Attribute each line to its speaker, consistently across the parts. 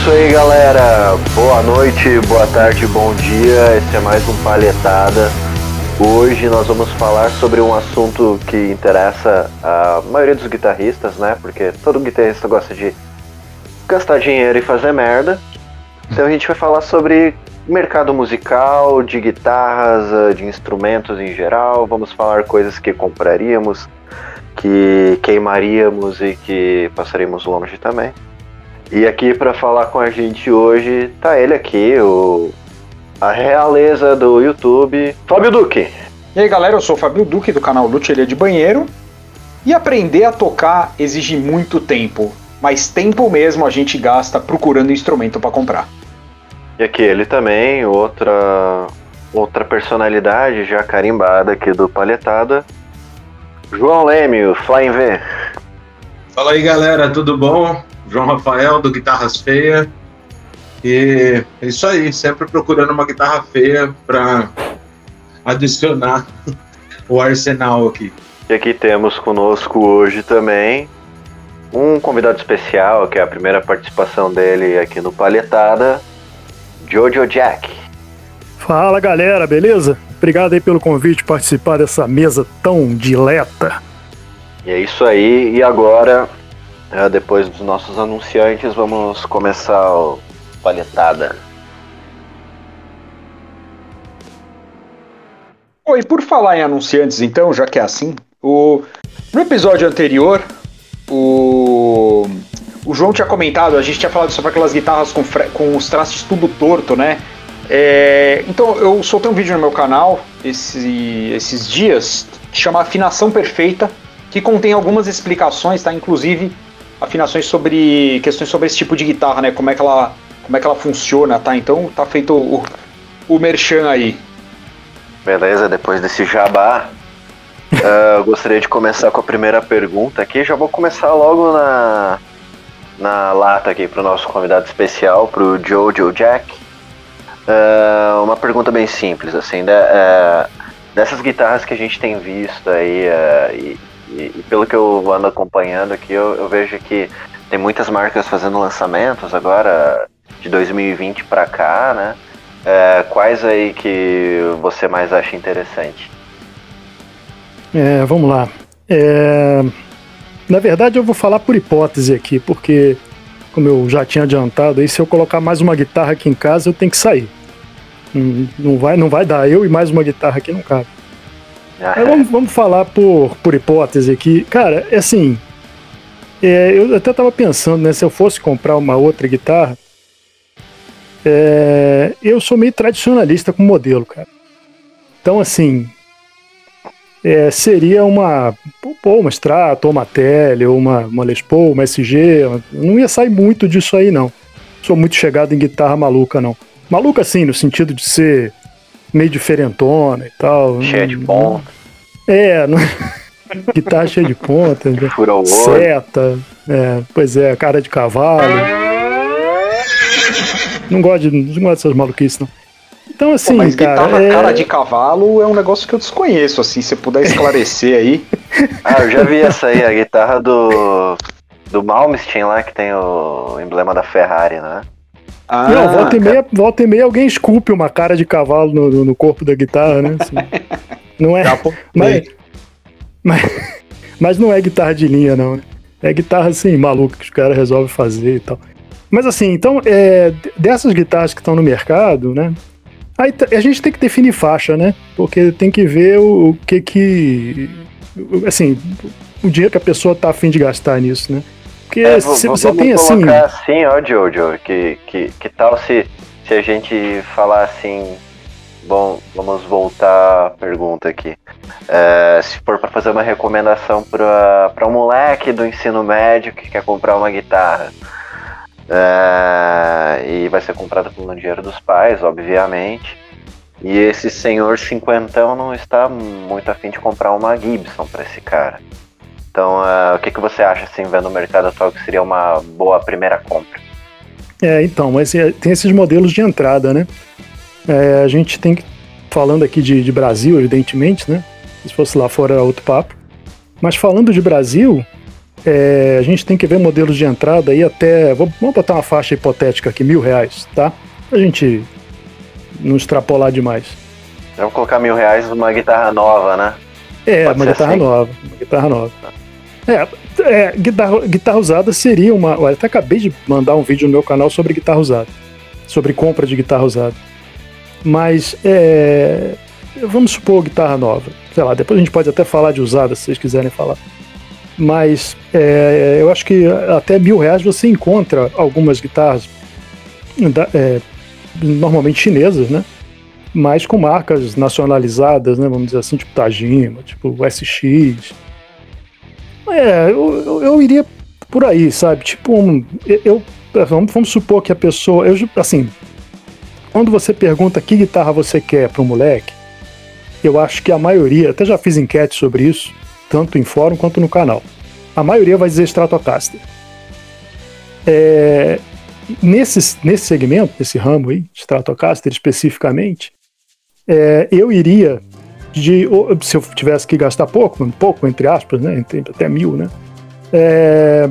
Speaker 1: Isso aí, galera. Boa noite, boa tarde, bom dia. Esse é mais um Palhetada. Hoje nós vamos falar sobre um assunto que interessa a maioria dos guitarristas, né? Porque todo guitarrista gosta de gastar dinheiro e fazer merda. Então a gente vai falar sobre mercado musical, de guitarras, eh, de instrumentos em geral. Vamos falar coisas que compraríamos, que queimaríamos e que passaríamos longe também. E aqui para falar com a gente hoje tá ele aqui, o a realeza do YouTube, Fábio Duque.
Speaker 2: E aí galera, eu sou o Fábio Duque do canal Lutelha de Banheiro. E aprender a tocar exige muito tempo, mas tempo mesmo a gente gasta procurando instrumento para comprar.
Speaker 1: E aqui ele também, outra outra personalidade já carimbada aqui do Palhetada, João Leme, o Flying V.
Speaker 3: Fala aí galera, tudo bom? João Rafael do Guitarras Feia. E é isso aí, sempre procurando uma guitarra feia para adicionar o arsenal aqui.
Speaker 1: E aqui temos conosco hoje também um convidado especial, que é a primeira participação dele aqui no Palhetada, Jojo Jack.
Speaker 4: Fala galera, beleza? Obrigado aí pelo convite participar dessa mesa tão dileta.
Speaker 1: E é isso aí, e agora é, depois dos nossos anunciantes, vamos começar o palhetada.
Speaker 2: Oi, por falar em anunciantes, então, já que é assim, o... no episódio anterior, o... o João tinha comentado, a gente tinha falado sobre aquelas guitarras com, fre... com os traços tudo torto, né? É... Então, eu soltei um vídeo no meu canal esse... esses dias, que chama Afinação Perfeita, que contém algumas explicações, tá? Inclusive afinações sobre questões sobre esse tipo de guitarra, né? Como é que ela, como é que ela funciona, tá? Então tá feito o, o merchan aí.
Speaker 1: Beleza, depois desse jabá, uh, eu gostaria de começar com a primeira pergunta aqui. Já vou começar logo na, na lata aqui para o nosso convidado especial, para o Jojo Jack. Uh, uma pergunta bem simples, assim, uh, dessas guitarras que a gente tem visto aí, e, e, e, pelo que eu ando acompanhando aqui, eu, eu, vejo que tem muitas marcas fazendo lançamentos agora de 2020 para cá, né? É, quais aí que você mais acha interessante?
Speaker 4: É, vamos lá. É, na verdade, eu vou falar por hipótese aqui, porque, como eu já tinha adiantado, aí se eu colocar mais uma guitarra aqui em casa, eu tenho que sair. Não, vai, não vai dar. Eu e mais uma guitarra aqui não cabe. Ah, vamos, vamos, falar por, por hipótese aqui. Cara, é assim. É, eu até tava pensando, né? Se eu fosse comprar uma outra guitarra. É, eu sou meio tradicionalista com modelo, cara. Então, assim. É, seria uma. Pô, uma Strato, uma Tele, uma, uma Les Paul, uma SG. Não ia sair muito disso aí, não. Sou muito chegado em guitarra maluca, não. Maluca, assim, no sentido de ser meio diferentona e tal.
Speaker 1: Cheia de ponta.
Speaker 4: É, não... guitarra cheia de ponta.
Speaker 1: Fura o
Speaker 4: Seta. É, pois é, cara de cavalo. Não gosto, de, não gosto dessas maluquices, não. Então, assim, Pô, mas cara.
Speaker 2: Guitarra
Speaker 4: é...
Speaker 2: cara de cavalo é um negócio que eu desconheço, assim, se puder esclarecer aí.
Speaker 1: ah, eu já vi essa aí, a guitarra do. Do Malmsteen lá, que tem o emblema da Ferrari, né?
Speaker 4: Ah, não, volta e, meia, volta e meia alguém esculpe uma cara de cavalo no, no corpo da guitarra, né? Assim, não é. Mas, mas, mas não é guitarra de linha, não. Né? É guitarra assim, maluca, que os caras resolvem fazer e tal. Mas assim, então, é, dessas guitarras que estão no mercado, né? Aí a gente tem que definir faixa, né? Porque tem que ver o, o que que. Assim, o dinheiro que a pessoa tá afim de gastar nisso, né?
Speaker 1: Porque é, se você tem assim. assim, ó, Jojo, que, que, que tal se, se a gente falar assim. Bom, vamos voltar à pergunta aqui. É, se for para fazer uma recomendação para um moleque do ensino médio que quer comprar uma guitarra. É, e vai ser comprada com o dinheiro dos pais, obviamente. E esse senhor cinquentão não está muito afim de comprar uma Gibson para esse cara. Então, uh, o que, que você acha, assim, vendo o mercado atual, que seria uma boa primeira compra?
Speaker 4: É, então, mas é, tem esses modelos de entrada, né? É, a gente tem que, falando aqui de, de, Brasil, evidentemente, né? Se fosse lá fora era outro papo. Mas falando de Brasil, é, a gente tem que ver modelos de entrada aí até. Vamos botar uma faixa hipotética aqui, mil reais, tá? Pra gente não extrapolar demais.
Speaker 1: Vamos colocar mil reais numa guitarra nova, né?
Speaker 4: É, Pode uma guitarra assim. nova. Uma guitarra nova. É, é guitarra, guitarra usada seria uma. Até acabei de mandar um vídeo no meu canal sobre guitarra usada. Sobre compra de guitarra usada. Mas é, vamos supor guitarra nova. Sei lá, depois a gente pode até falar de usada se vocês quiserem falar. Mas é, eu acho que até mil reais você encontra algumas guitarras é, normalmente chinesas, né? Mas com marcas nacionalizadas, né? Vamos dizer assim, tipo Tajima, tipo SX. É, eu, eu iria por aí, sabe? Tipo, um, eu, vamos, vamos supor que a pessoa. Eu, assim, quando você pergunta que guitarra você quer para um moleque, eu acho que a maioria, até já fiz enquete sobre isso, tanto em fórum quanto no canal. A maioria vai dizer Stratocaster. É, nesse, nesse segmento, nesse ramo aí, Stratocaster especificamente, é, eu iria de. Se eu tivesse que gastar pouco, pouco, entre aspas, né? Até mil, né? É,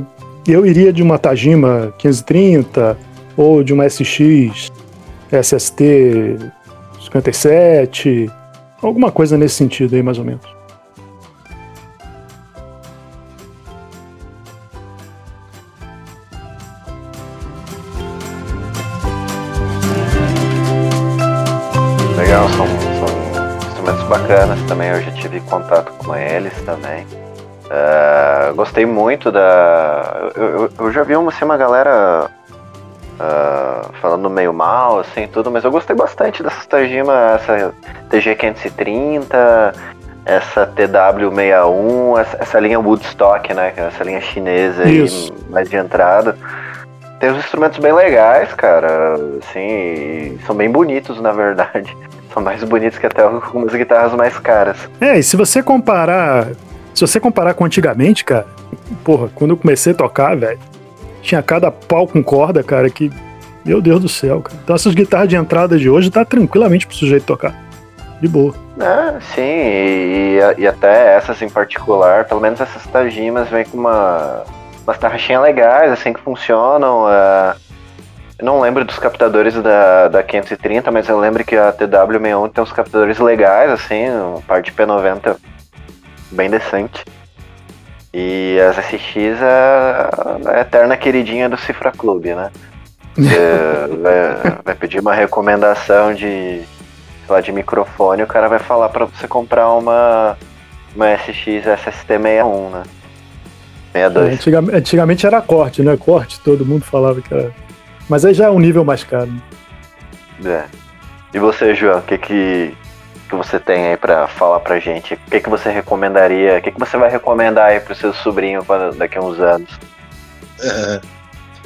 Speaker 4: eu iria de uma Tajima 530 ou de uma SX SST 57, alguma coisa nesse sentido aí, mais ou menos.
Speaker 1: Gostei muito da. Eu, eu, eu já vi uma, assim, uma galera Uh, falando meio mal, assim, tudo, mas eu gostei bastante dessa Tajima, essa TG530, essa TW61, essa, essa, linha Woodstock, né, é essa linha chinesa aí, mais de entrada. Tem uns instrumentos bem legais, cara, assim, são bem bonitos, na verdade. São mais bonitos que até algumas guitarras mais caras.
Speaker 4: É, e se você comparar, se você comparar com antigamente, cara, porra, quando eu comecei a tocar, velho, tinha cada pau com corda, cara, que. Meu Deus do céu, cara. Então essas guitarras de entrada de hoje tá tranquilamente pro sujeito tocar. De boa.
Speaker 1: É, sim, e, e até essas em particular, pelo menos essas Tajimas vem com uma, umas tarraxinhas legais, assim, que funcionam. Eu não lembro dos captadores da, da 530, mas eu lembro que a TW61 tem uns captadores legais, assim, um par de P90 bem decente. E as SX é a eterna queridinha do Cifra Club, né? Você vai, vai, pedir uma recomendação de, lá, de microfone, o cara vai falar para você comprar uma, uma SX SST61, né?
Speaker 4: 62. É, antigamente, antigamente era corte, né? Corte, todo mundo falava que era. Mas aí já é um nível mais caro.
Speaker 1: É. E você, João, o que que que você tem aí para falar pra gente? O que, que você recomendaria? O que, que você vai recomendar aí pro seu sobrinho daqui a uns anos?
Speaker 3: É,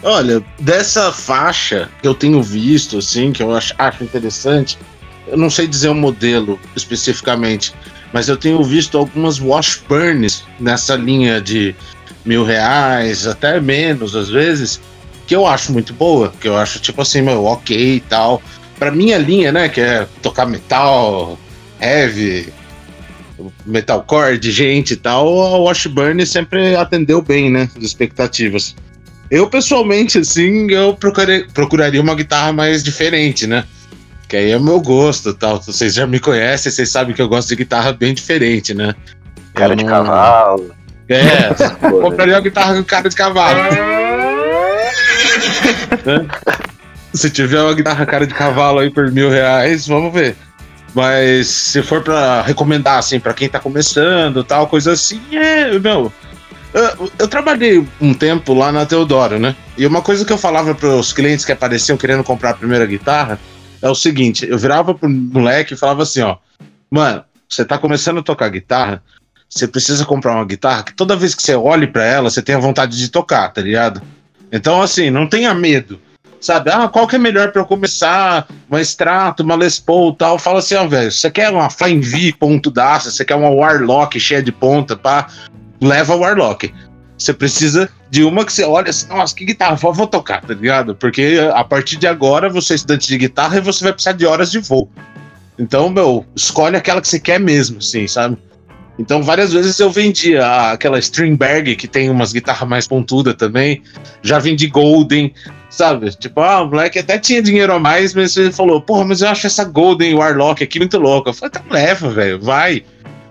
Speaker 3: olha, dessa faixa que eu tenho visto, assim, que eu acho, acho interessante, eu não sei dizer o modelo especificamente, mas eu tenho visto algumas Washburns nessa linha de mil reais, até menos às vezes, que eu acho muito boa, que eu acho tipo assim, meu, ok e tal. Pra minha linha, né, que é tocar metal, heavy, metalcore de gente e tal, a Washburn sempre atendeu bem, né? As expectativas. Eu, pessoalmente, assim, eu procurei, procuraria uma guitarra mais diferente, né? Que aí é meu gosto tal. Vocês já me conhecem, vocês sabem que eu gosto de guitarra bem diferente, né?
Speaker 1: Cara eu de não... cavalo.
Speaker 3: É, compraria uma guitarra com cara de cavalo. Né? Se tiver uma guitarra cara de cavalo aí por mil reais, vamos ver. Mas se for para recomendar, assim, para quem tá começando, tal, coisa assim, é, meu. Eu, eu, trabalhei um tempo lá na Teodoro, né? E uma coisa que eu falava para os clientes que apareciam querendo comprar a primeira guitarra é o seguinte: eu virava pro moleque e falava assim, ó, mano, você tá começando a tocar guitarra, você precisa comprar uma guitarra que toda vez que você olhe para ela, você tenha vontade de tocar, tá ligado? Então, assim, não tenha medo sabe? Ah, qual que é melhor para eu começar? Uma extrato, uma Les Paul tal. Fala assim, ó, velho, você quer uma Flying V ponto daça, você quer uma Warlock cheia de ponta, pá, leva Warlock. Você precisa de uma que você olha assim, nossa, que guitarra, vou, tocar, tá ligado? Porque a partir de agora você é estudante de guitarra e você vai precisar de horas de voo. Então, meu, escolhe aquela que você quer mesmo, assim, sabe? Então, várias vezes eu vendia aquela Stringberg, que tem umas guitarras mais pontudas também. Já vendi Golden, sabe? Tipo, ah, o moleque até tinha dinheiro a mais, mas ele falou, porra, mas eu acho essa Golden Warlock aqui muito louca. Eu falei, então leva, velho, vai,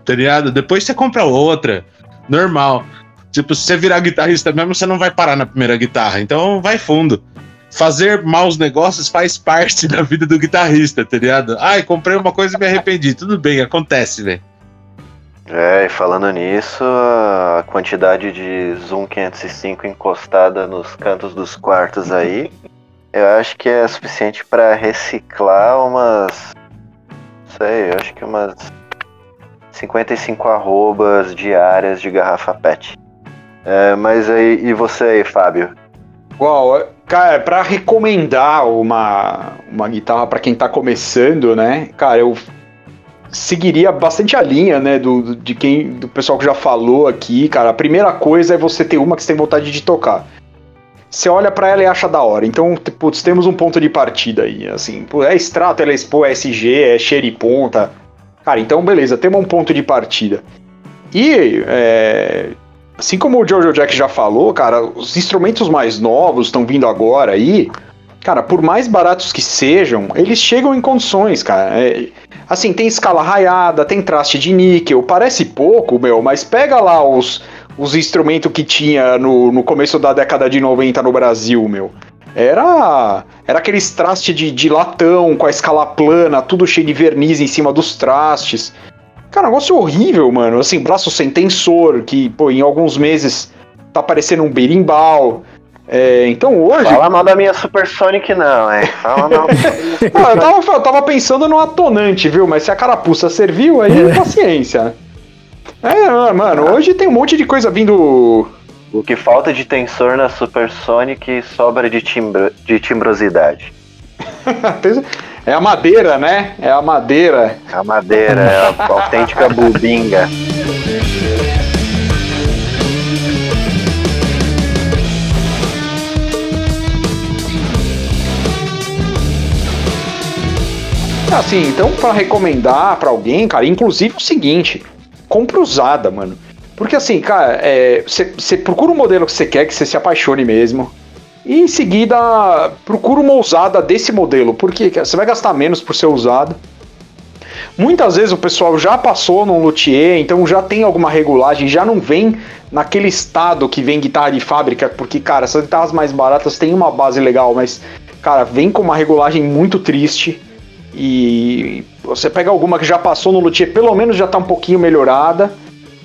Speaker 3: tá ligado? Depois você compra outra, normal. Tipo, se você virar guitarrista mesmo, você não vai parar na primeira guitarra, então vai fundo. Fazer maus negócios faz parte da vida do guitarrista, tá ligado? Ai, comprei uma coisa e me arrependi. Tudo bem, acontece, velho.
Speaker 1: É, e falando nisso, a quantidade de Zoom 505 encostada nos cantos dos quartos aí, eu acho que é suficiente para reciclar umas. Sei, eu acho que umas 55 arrobas diárias de garrafa PET. É, mas aí, e você aí, Fábio?
Speaker 2: Uau, cara, para recomendar uma, uma guitarra para quem tá começando, né? Cara, eu seguiria bastante a linha, né, do, de quem, do pessoal que já falou aqui, cara. A primeira coisa é você ter uma que você tem vontade de tocar. Você olha para ela e acha da hora. Então, putz, temos um ponto de partida aí, assim. É extrato, ela é Expo, é SG, é xeriponta. Cara, então beleza, temos um ponto de partida. E, é, assim como o Jojo Jack já falou, cara, os instrumentos mais novos estão vindo agora aí. Cara, por mais baratos que sejam, eles chegam em condições, cara. É, assim, tem escala raiada, tem traste de níquel, parece pouco, meu, mas pega lá os, os instrumentos que tinha no, no começo da década de 90 no Brasil, meu. Era era aqueles trastes de, de latão com a escala plana, tudo cheio de verniz em cima dos trastes. Cara, negócio horrível, mano. Assim, braço sem tensor, que, pô, em alguns meses tá parecendo um berimbau. É, então hoje.
Speaker 1: Fala mal da minha Supersonic, não, hein? Fala mal.
Speaker 2: não, eu, tava, eu tava pensando no atonante, viu? Mas se a carapuça serviu, aí é. paciência. É, mano, hoje tem um monte de coisa vindo.
Speaker 1: O que falta de tensor na Supersonic sobra de, timbro, de timbrosidade.
Speaker 2: é a madeira, né? É a madeira.
Speaker 1: É a madeira, é a autêntica bubinga.
Speaker 2: Assim, então para recomendar para alguém, cara, inclusive o seguinte, compra usada, mano. Porque assim, cara, você é, procura um modelo que você quer, que você se apaixone mesmo. E em seguida, procura uma usada desse modelo, porque você vai gastar menos por ser usada. Muitas vezes o pessoal já passou num luthier, então já tem alguma regulagem, já não vem naquele estado que vem guitarra de fábrica, porque, cara, essas guitarras mais baratas têm uma base legal, mas, cara, vem com uma regulagem muito triste. E você pega alguma que já passou no luthier, pelo menos já tá um pouquinho melhorada.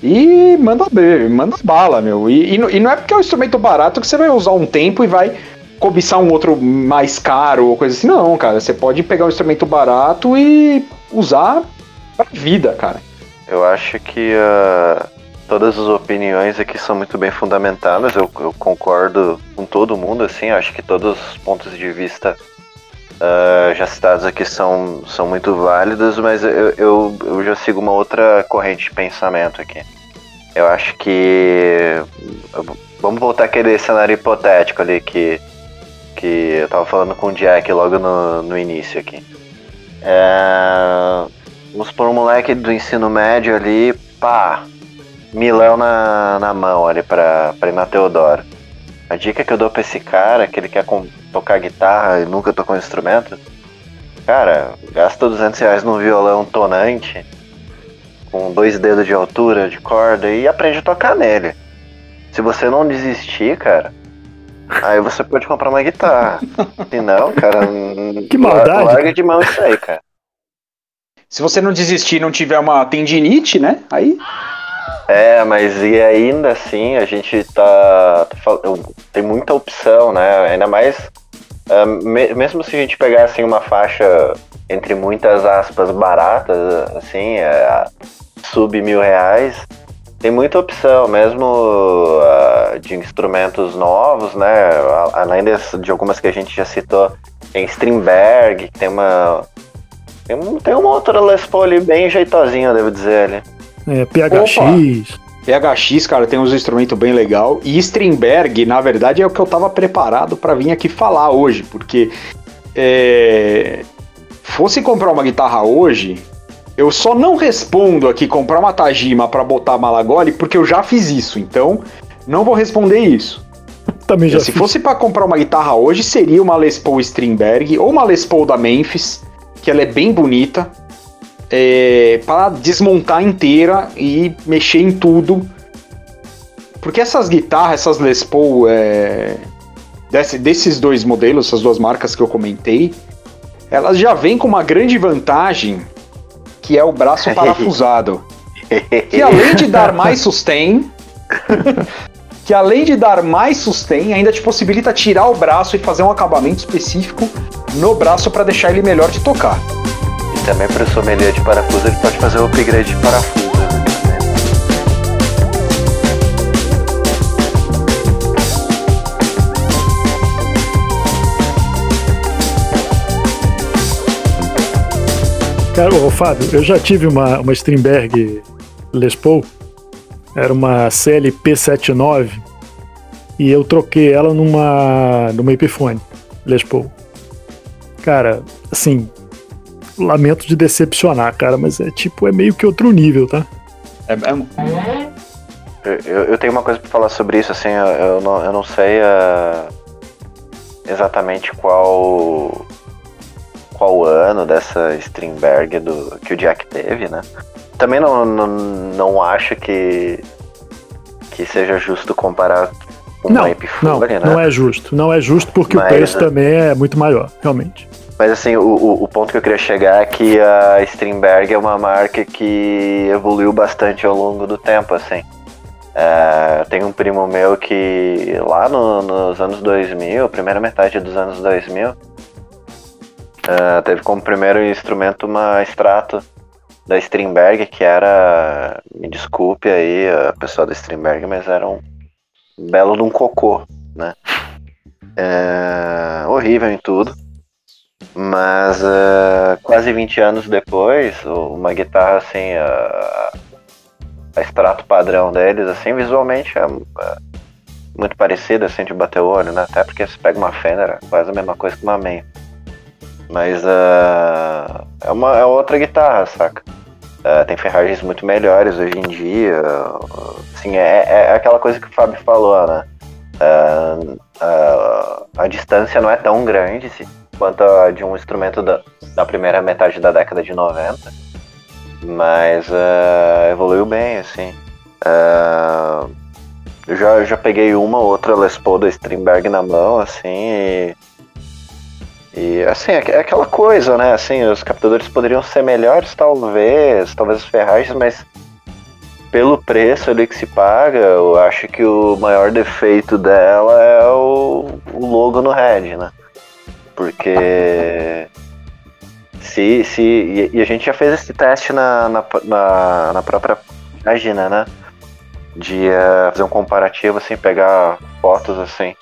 Speaker 2: E manda ver, manda bala, meu. E, e, e, não é porque é um instrumento barato que você vai usar um tempo e vai cobiçar um outro mais caro ou coisa assim. Não, cara. Você pode pegar um instrumento barato e usar pra vida, cara.
Speaker 1: Eu acho que uh, todas as opiniões aqui são muito bem fundamentadas. Eu, eu concordo com todo mundo, assim. Acho que todos os pontos de vista uh, já citados aqui são, são muito válidos, mas eu, eu, eu já sigo uma outra corrente de pensamento aqui. Eu acho que. Vamos voltar àquele cenário hipotético ali que, que eu tava falando com o Jack logo no, no início aqui. É, vamos por um moleque do ensino médio ali, pá, milão na, na mão ali pra, pra ir na Teodoro. A dica que eu dou pra esse cara, que ele quer tocar guitarra e nunca tocou um instrumento, cara, gasta 200 reais num violão tonante, com dois dedos de altura de corda e aprende a tocar nele. Se você não desistir, cara, aí você pode comprar uma guitarra. Se não, cara,
Speaker 4: que maldade.
Speaker 1: larga de mão isso aí, cara.
Speaker 2: Se você não desistir e não tiver uma tendinite, né? Aí
Speaker 1: é, mas e ainda assim a gente tá. tá tem muita opção, né? Ainda mais. Uh, me, mesmo se a gente pegasse uma faixa entre muitas aspas baratas, assim, é, sub mil reais, tem muita opção, mesmo uh, de instrumentos novos, né? Além de, de algumas que a gente já citou, tem Strindberg, tem uma. Tem, tem uma outra Les Paul ali bem jeitosinha, devo dizer ali.
Speaker 4: É, PHX. Opa.
Speaker 2: PHX, cara, tem uns instrumentos bem legal. E Strindberg, na verdade, é o que eu tava preparado para vir aqui falar hoje, porque é, fosse comprar uma guitarra hoje, Eu só não respondo aqui comprar uma Tajima para botar Malagoli porque eu já fiz isso, então não vou responder isso.
Speaker 4: Também já
Speaker 2: Se
Speaker 4: fiz.
Speaker 2: fosse para comprar uma guitarra hoje, seria uma Les Paul Strindberg ou uma Les Paul da Memphis, que ela é bem bonita, é, para desmontar inteira e mexer em tudo. Porque essas guitarras, essas Les Paul, é, desse- desses dois modelos, essas duas marcas que eu comentei, elas já vêm com uma grande vantagem, que é o braço parafusado. que além de dar mais sustain, que além de dar mais sustain, ainda te possibilita tirar o braço e fazer um acabamento específico no braço para deixar ele melhor de tocar.
Speaker 1: Também para o sommelier de parafuso, ele pode fazer o upgrade de parafuso.
Speaker 4: Cara, ô Fábio, eu já tive uma, uma Strindberg Les Paul, era uma CL P79, e eu troquei ela numa, numa Epiphone Les Paul. Cara, assim, lamento de decepcionar, cara, mas é tipo, é meio que outro nível, tá?
Speaker 2: É, é-
Speaker 1: Eu, eu- eu tenho uma coisa pra falar sobre isso, assim, eu, eu não, eu não sei ah, exatamente qual qual ano dessa Strindberg do, que o Jack teve, né? Também não, não, não acho que, que seja justo comparar com
Speaker 4: Não,
Speaker 1: uma
Speaker 4: não,
Speaker 1: Epiphone, né?
Speaker 4: não é justo. Não é justo porque o
Speaker 1: Mas,
Speaker 4: preço
Speaker 1: né?
Speaker 4: também é muito maior, realmente.
Speaker 1: Mas assim, o, o, ponto que eu queria chegar é que a Strindberg é uma marca que evoluiu bastante ao longo do tempo, assim. É, tem um primo meu que lá no- nos anos 2000, primeira metade dos anos 2000, é, teve como primeiro instrumento uma extrato da Strindberg, que era, me desculpe aí a pessoa da Strindberg, mas era um belo de um cocô, né? É, horrível em tudo. Mas eh, quase 20 anos depois, uma guitarra assim, a, a extrato padrão deles, assim, visualmente é, é muito parecida, assim, de bater o olho, né? Até porque você pega uma Fender, é quase a mesma coisa que uma Main. Mas eh, é, uma, é outra guitarra, saca? Eh, tem ferragens muito melhores hoje em dia. Assim, é, é aquela coisa que o Fábio falou, né? A- a distância não é tão grande se, quanto a de um instrumento da, da primeira metade da década de 90, mas eh, evoluiu bem, assim. Eh, eu já, já peguei uma ou outra Les Paul da Strindberg na mão, assim, e, e assim, é, é aquela coisa, né, assim, os captadores poderiam ser melhores, talvez, talvez as ferragens, mas pelo preço ali que se paga, eu acho que o maior defeito dela é o, o logo no head, né? Porque se, se e, a gente já fez esse teste na, na, na, na própria página, né? De eh, fazer um comparativo, assim, pegar fotos assim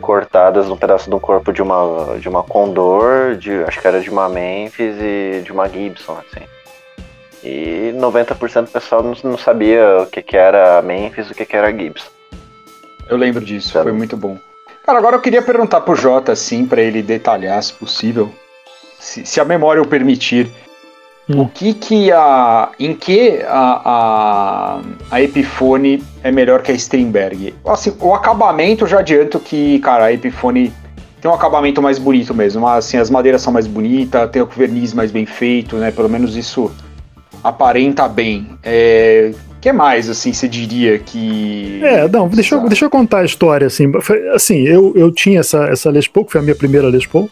Speaker 1: cortadas num pedaço do corpo de uma de uma Condor, de acho que era de uma Memphis e de uma Gibson, assim. E 90% do pessoal não, não sabia o que, que era Memphis e o que, que era Gibson.
Speaker 2: eu lembro disso,
Speaker 1: Sabe?
Speaker 2: foi muito bom. Cara, agora eu queria perguntar pro Jota, assim, para ele detalhar, se possível, se, se a memória o permitir,
Speaker 4: Hum.
Speaker 2: o que que a... em que a, a, a Epiphone é melhor que a Strindberg? Assim, o acabamento, já adianto que, cara, a Epiphone tem um acabamento mais bonito mesmo, assim, as madeiras são mais bonitas, tem o verniz mais bem feito, né, pelo menos isso aparenta bem. É... O que mais, assim, você diria que...
Speaker 4: É, não, deixa eu, deixa eu contar a história, assim. Foi- assim, eu, eu tinha essa, essa Les Paul, que foi a minha primeira Les Paul,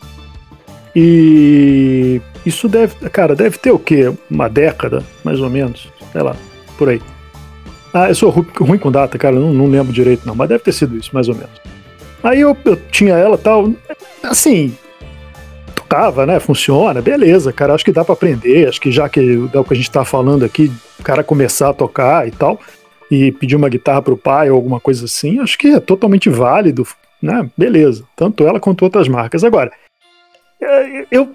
Speaker 4: e isso deve, cara, deve ter o quê? Uma década, mais ou menos, sei lá, por aí. Ah, eu sou ru- ruim com data, cara, não, não lembro direito não, mas deve ter sido isso, mais ou menos. Aí eu, eu tinha ela tal, assim, tocava, né, funciona, beleza, cara, acho que dá pra aprender, acho que já que é o que a gente tá falando aqui, o cara começar a tocar e tal, e pedir uma guitarra pro pai ou alguma coisa assim, acho que é totalmente válido, né? Beleza. Tanto ela quanto outras marcas. Agora, é, eu,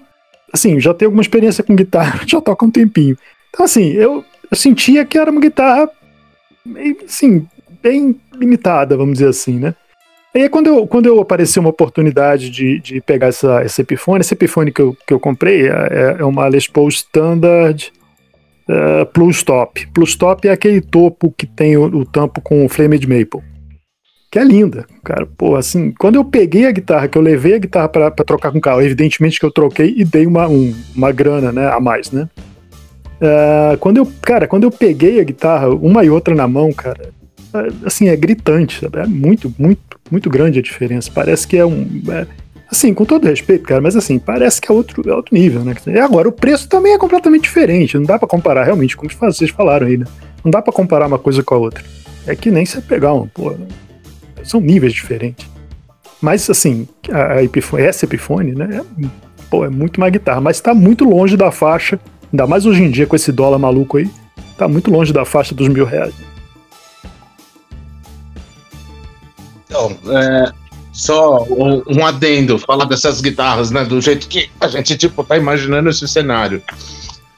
Speaker 4: assim, já tenho alguma experiência com guitarra, já toco um tempinho. Então, assim, eu, eu sentia que era uma guitarra, assim, bem limitada, vamos dizer assim, né? Aí, quando, eu, quando eu apareceu uma oportunidade de, de pegar essa, essa Epiphone, essa Epiphone que eu, que eu comprei é, é uma Les Paul Standard uh, Plus Top. Plus Top é aquele topo que tem o, o tampo com Flamed Maple. Que é linda, cara. Pô, assim, quando eu peguei a guitarra, que eu levei a guitarra para trocar com o carro, evidentemente que eu troquei e dei uma, um, uma grana, né, a mais, né? Uh, quando eu, cara, quando eu peguei a guitarra, uma e outra na mão, cara, assim, é gritante, sabe? É muito, muito, muito grande a diferença. Parece que é um. É, assim, com todo respeito, cara, mas assim, parece que é outro, é outro nível, né? E agora, o preço também é completamente diferente. Não dá para comparar, realmente, como vocês falaram aí, né? Não dá para comparar uma coisa com a outra. É que nem você pegar um, pô, são níveis diferentes. Mas, assim, a, a Epiphone, essa Epiphone, né? É, pô, é muito mais guitarra, mas tá muito longe da faixa, ainda mais hoje em dia com esse dólar maluco aí, tá muito longe da faixa dos mil reais.
Speaker 3: Então, é, só um, um, adendo, falar dessas guitarras, né? Do jeito que a gente, tipo, tá imaginando esse cenário.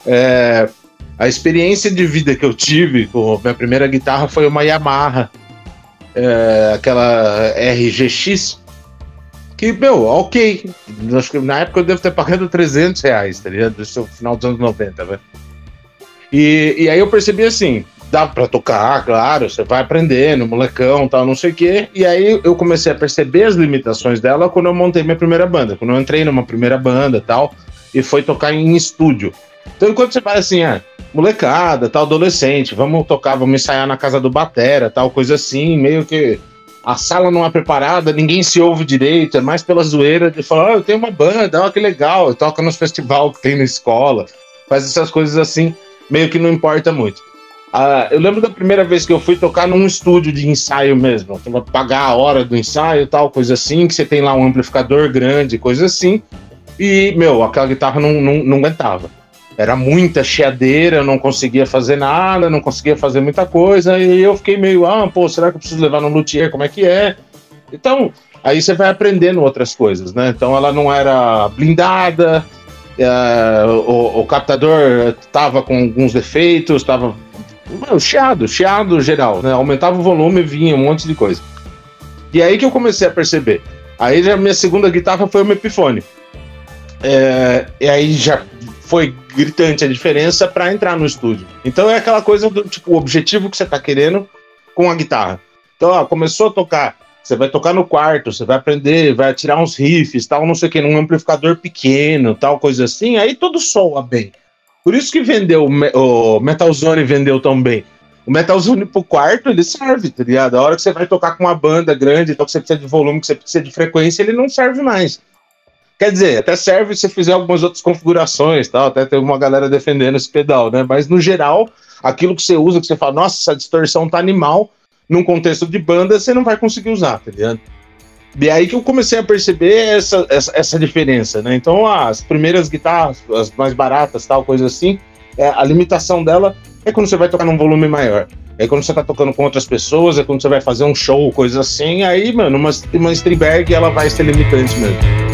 Speaker 3: É, a experiência de vida que eu tive com minha primeira guitarra foi uma Yamaha, é, aquela RGX, que, meu, ok. Acho que na época eu devo ter pagado 300 reais, tá ligado? No final dos anos 90, velho. E, e aí eu percebi assim, dá para tocar, claro, você vai aprendendo, molecão, tal, não sei o quê. E aí eu comecei a perceber as limitações dela quando eu montei minha primeira banda, quando eu entrei numa primeira banda, tal, e foi tocar em estúdio. Então, enquanto você vai assim, ah, molecada, tal, adolescente, vamos tocar, vamos ensaiar na casa do batera, tal, coisa assim, meio que a sala não é preparada, ninguém se ouve direito, é mais pela zoeira de falar, oh, eu tenho uma banda, olha que legal, toca nos festival que tem na escola, faz essas coisas assim, meio que não importa muito. Ah, eu lembro da primeira vez que eu fui tocar num estúdio de ensaio mesmo. Pagar a hora do ensaio tal, coisa assim, que você tem lá um amplificador grande, coisa assim. E, meu, aquela guitarra não, não, não aguentava. Era muita chiadeira, eu não conseguia fazer nada, não conseguia fazer muita coisa. E eu fiquei meio, ah, pô, será que eu preciso levar no luthier? Como é que é? Então, aí você vai aprendendo outras coisas, né? Então ela não era blindada, é, o, o, captador estava com alguns defeitos, estava Mano, chiado, chiado geral, né? Aumentava o volume, vinha um monte de coisa. E aí que eu comecei a perceber. Aí a minha segunda guitarra foi uma Epiphone. É, e aí já foi gritante a diferença para entrar no estúdio. Então é aquela coisa do tipo, o objetivo que você tá querendo com a guitarra. Então, ó, começou a tocar, você vai tocar no quarto, você vai aprender, vai tirar uns riffs, tal, não sei o que, num amplificador pequeno, tal, coisa assim, aí tudo soa bem. Por isso que vendeu o Metal Zone vendeu tão bem. O Metal Zone pro quarto, ele serve, tá ligado? A hora que você vai tocar com uma banda grande, então que você precisa de volume, que você precisa de frequência, ele não serve mais. Quer dizer, até serve se fizer algumas outras configurações, tal, até tem uma galera defendendo esse pedal, né? Mas no geral, aquilo que você usa, que você fala, nossa, essa distorção tá animal, num contexto de banda, você não vai conseguir usar, tá ligado? E aí que eu comecei a perceber essa, essa, essa diferença, né? Então, as primeiras guitarras, as mais baratas, tal, coisa assim, é, a limitação dela é quando você vai tocar num volume maior. É quando você tá tocando com outras pessoas, é quando você vai fazer um show, coisa assim, aí, mano, uma, uma Strindberg, ela vai ser limitante mesmo.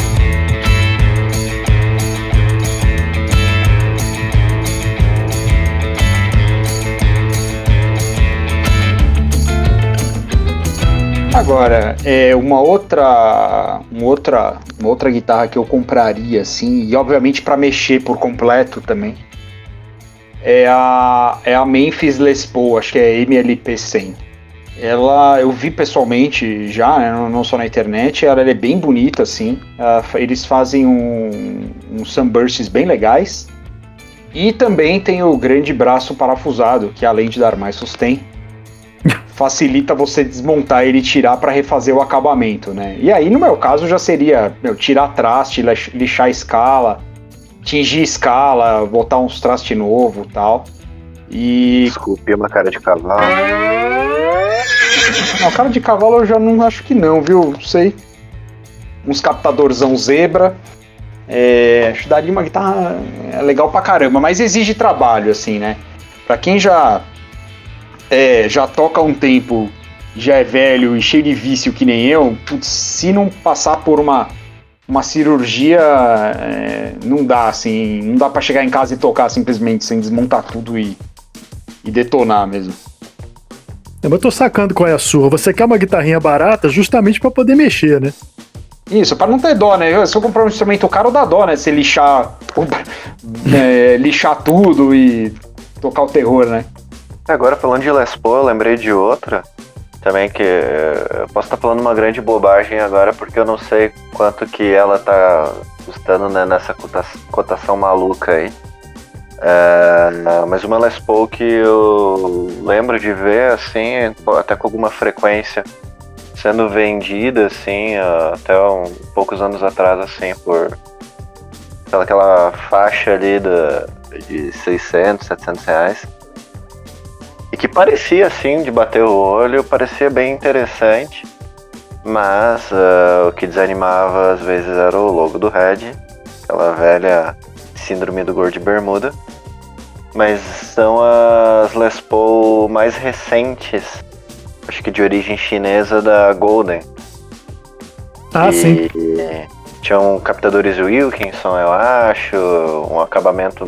Speaker 2: Agora, é uma outra, uma outra, uma outra guitarra que eu compraria assim, e obviamente para mexer por completo também. É a é a Memphis Les Paul, acho que é MLP 100. Ela eu vi pessoalmente já, né, não só na internet, ela, ela é bem bonita assim. Uh, eles fazem um, um sunbursts bem legais. E também tem o grande braço parafusado, que além de dar mais sustento, facilita você desmontar ele e tirar para refazer o acabamento, né? E aí, no meu caso, já seria meu, tirar traste, lixar a escala, tingir escala, botar uns traste novo tal. E.
Speaker 1: Desculpe, uma cara de cavalo.
Speaker 2: Não, cara de cavalo eu já não acho que não, viu? Não sei. Uns captadorzão zebra. É, acho que daria uma guitarra é legal pra caramba, mas exige trabalho, assim, né? Pra quem já é, já toca há um tempo, já é velho e cheio de vício que nem eu, putz, se não passar por uma, uma cirurgia, é, não dá, assim, não dá para chegar em casa e tocar simplesmente sem desmontar tudo e, e detonar mesmo.
Speaker 4: Eu tô sacando qual é a sua. Você quer uma guitarrinha barata justamente para poder mexer, né?
Speaker 2: Isso, para não ter dó, né? Se eu comprar um instrumento caro, dá dó, né? Se lixar, é, lixar tudo e tocar o terror, né?
Speaker 1: Agora falando de Les Paul, eu lembrei de outra também que eu posso estar falando uma grande bobagem agora porque eu não sei quanto que ela tá custando né, nessa cotação maluca aí. É, mas uma Les Paul que eu lembro de ver assim, até com alguma frequência sendo vendida assim, até um, poucos anos atrás assim por aquela faixa ali da, de 600, 700 reais que parecia assim de bater o olho, parecia bem interessante, mas uh, o que desanimava às vezes era o logo do Red, aquela velha síndrome do gordo de bermuda. Mas são as Les Paul mais recentes, acho que de origem chinesa da Golden.
Speaker 4: Ah, e sim.
Speaker 1: Tinham captadores Wilkinson, eu acho, um acabamento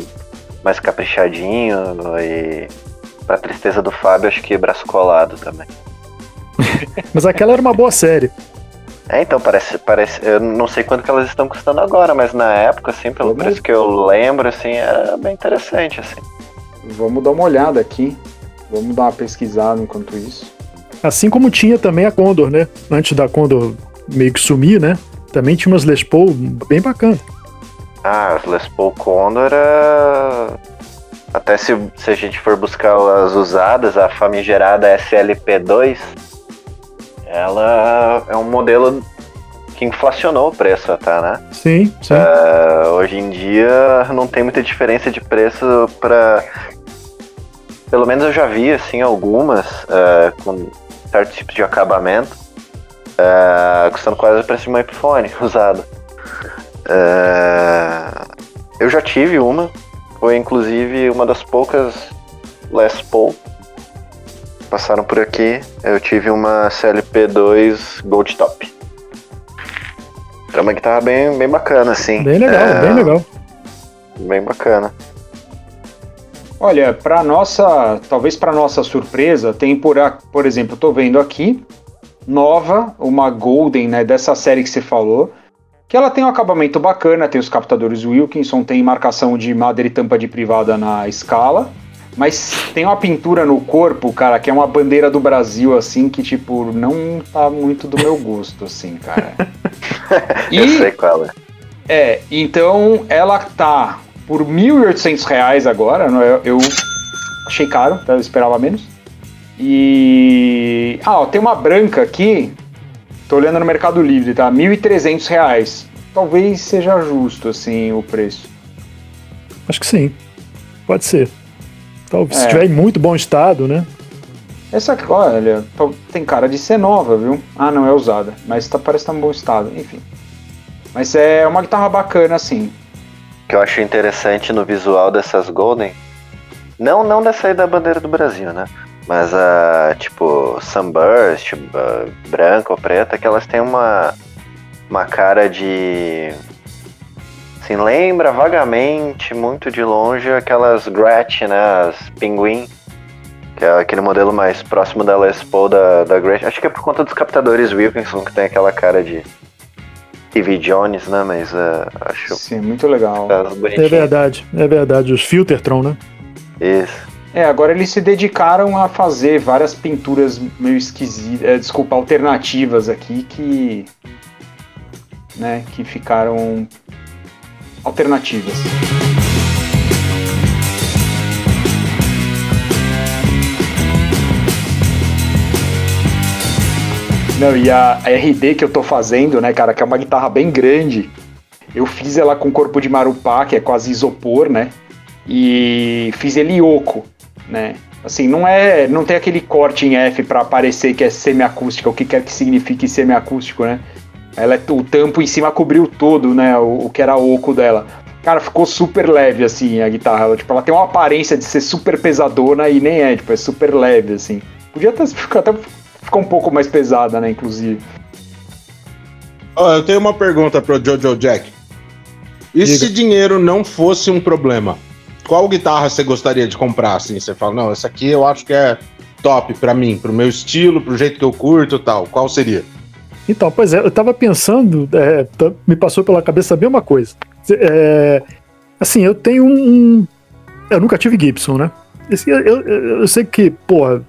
Speaker 1: mais caprichadinho e Pra tristeza do Fábio, acho que braço colado também.
Speaker 4: mas aquela era uma boa série.
Speaker 1: É, então, parece, parece. Eu não sei quanto que elas estão custando agora, mas na época, assim, pelo Vamos... preço que eu lembro, assim, era bem interessante, assim.
Speaker 2: Vamos dar uma olhada aqui. Vamos dar uma pesquisada enquanto isso.
Speaker 4: Assim como tinha também a Condor, né? Antes da Condor meio que sumir, né? Também tinha umas Les Paul bem bacanas.
Speaker 1: Ah, as Les Paul Condor era até se, se a gente for buscar as usadas, a famigerada SLP2, ela é um modelo que inflacionou o preço até, né?
Speaker 4: Sim, sim.
Speaker 1: Uh, hoje em dia não tem muita diferença de preço para. Pelo menos eu já vi assim algumas uh, com certos tipos de acabamento uh, custando quase o preço de um iPhone usado. eu já tive uma, foi inclusive uma das poucas Les Paul passaram por aqui. Eu tive uma CLP2 Gold Top. Era uma guitarra bem, bem bacana, assim.
Speaker 4: Bem legal, é, bem legal.
Speaker 1: Bem bacana.
Speaker 2: Olha, para nossa, talvez para nossa surpresa, tem por, por exemplo, tô vendo aqui nova, uma Golden, né, dessa série que você falou, que ela tem um acabamento bacana, tem os captadores Wilkinson, tem marcação de madeira e tampa de privada na escala, mas tem uma pintura no corpo, cara, que é uma bandeira do Brasil, assim, que, tipo, não tá muito do meu gosto, assim, cara.
Speaker 1: e, Eu sei qual é.
Speaker 2: É, então ela tá por R$ 1.800 agora, eu, eu achei caro, tá? eu esperava menos. E. Ah, ó, tem uma branca aqui, Tô olhando no Mercado Livre, tá? R$ 1.300. Talvez seja justo, assim, o preço.
Speaker 4: Acho que sim. Pode ser. Talvez, é. se tiver em muito bom estado, né?
Speaker 2: Essa aqui, olha, tem cara de ser nova, viu? Ah, não, é usada. Mas tá, parece estar tá em bom estado, enfim. Mas é uma guitarra bacana, assim.
Speaker 1: O que eu acho interessante no visual dessas Golden, não, não dessa aí da bandeira do Brasil, né? Mas a uh, tipo Sunburst, branca ou preta, que elas têm uma, uma cara de. Assim, lembra vagamente, muito de longe, aquelas Gretsch, né? As Pinguim. Que é aquele modelo mais próximo da Les Paul da, da Gretsch. Acho que é por conta dos captadores Wilkinson, que tem aquela cara de TV Jones, né? Mas uh, acho.
Speaker 2: Sim, muito legal.
Speaker 4: É verdade, é verdade. Os Filtertron, né?
Speaker 1: Isso.
Speaker 2: É, agora eles se dedicaram a fazer várias pinturas meio esquisitas, é, desculpa, alternativas aqui que. né, que ficaram alternativas. Não, e a, RD que eu tô fazendo, né, cara, que é uma guitarra bem grande. Eu fiz ela com corpo de marupá, que é quase isopor, né? E fiz ele oco né? Assim, não é, não tem aquele corte em F para parecer que é semiacústica, o que quer que signifique semiacústico, né? Ela é, o tampo em cima cobriu todo, né? O, o, que era oco dela. Cara, ficou super leve, assim, a guitarra. Ela, tipo, ela tem uma aparência de ser super pesadona e nem é, tipo, é super leve, assim. Podia até ficar, até ficar um pouco mais pesada, né, inclusive.
Speaker 3: Oh, eu tenho uma pergunta pro Jojo Jack. E Diga. se dinheiro não fosse um problema? Qual guitarra você gostaria de comprar? Assim, você fala, não, essa aqui eu acho que é top para mim, pro meu estilo, pro jeito que eu curto tal. Qual seria?
Speaker 4: Então, pois é, eu tava pensando, é, me passou pela cabeça a mesma coisa. É, assim, eu tenho um. Eu nunca tive Gibson, né? eu, eu, eu, sei que, porra,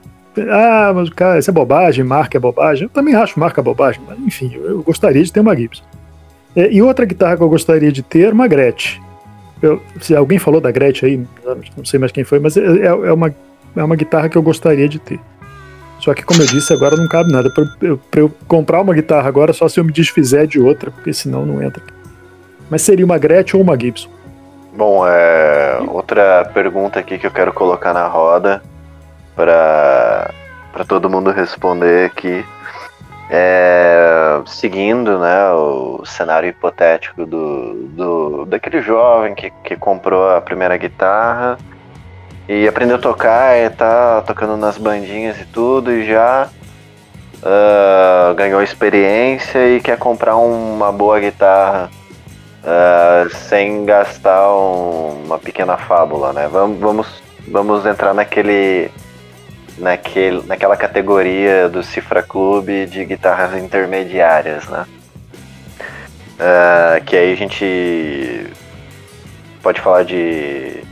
Speaker 4: ah, mas cara, isso é bobagem, marca é bobagem. Eu também acho marca bobagem, mas enfim, eu, eu gostaria de ter uma Gibson. É, e outra guitarra que eu gostaria de ter, uma Gretsch. Eu, se alguém falou da Gretsch aí, não sei mais quem foi, mas é, é, é, uma, é uma guitarra que eu gostaria de ter. Só que, como eu disse, agora não cabe nada. Pra eu, pra eu comprar uma guitarra agora, só se eu me desfizer de outra, porque senão não entra. Mas seria uma Gretsch ou uma Gibson?
Speaker 1: Bom, é, outra pergunta aqui que eu quero colocar na roda para todo mundo responder aqui. É, seguindo né, o cenário hipotético do, do, daquele jovem que, que comprou a primeira guitarra e aprendeu a tocar e tá tocando nas bandinhas e tudo e já uh, ganhou experiência e quer comprar uma boa guitarra uh, sem gastar um, uma pequena fábula, né? Vamos, vamos, vamos entrar naquele, naquele, naquela categoria do Cifra Clube de guitarras intermediárias, né? Uh, que aí a gente pode falar de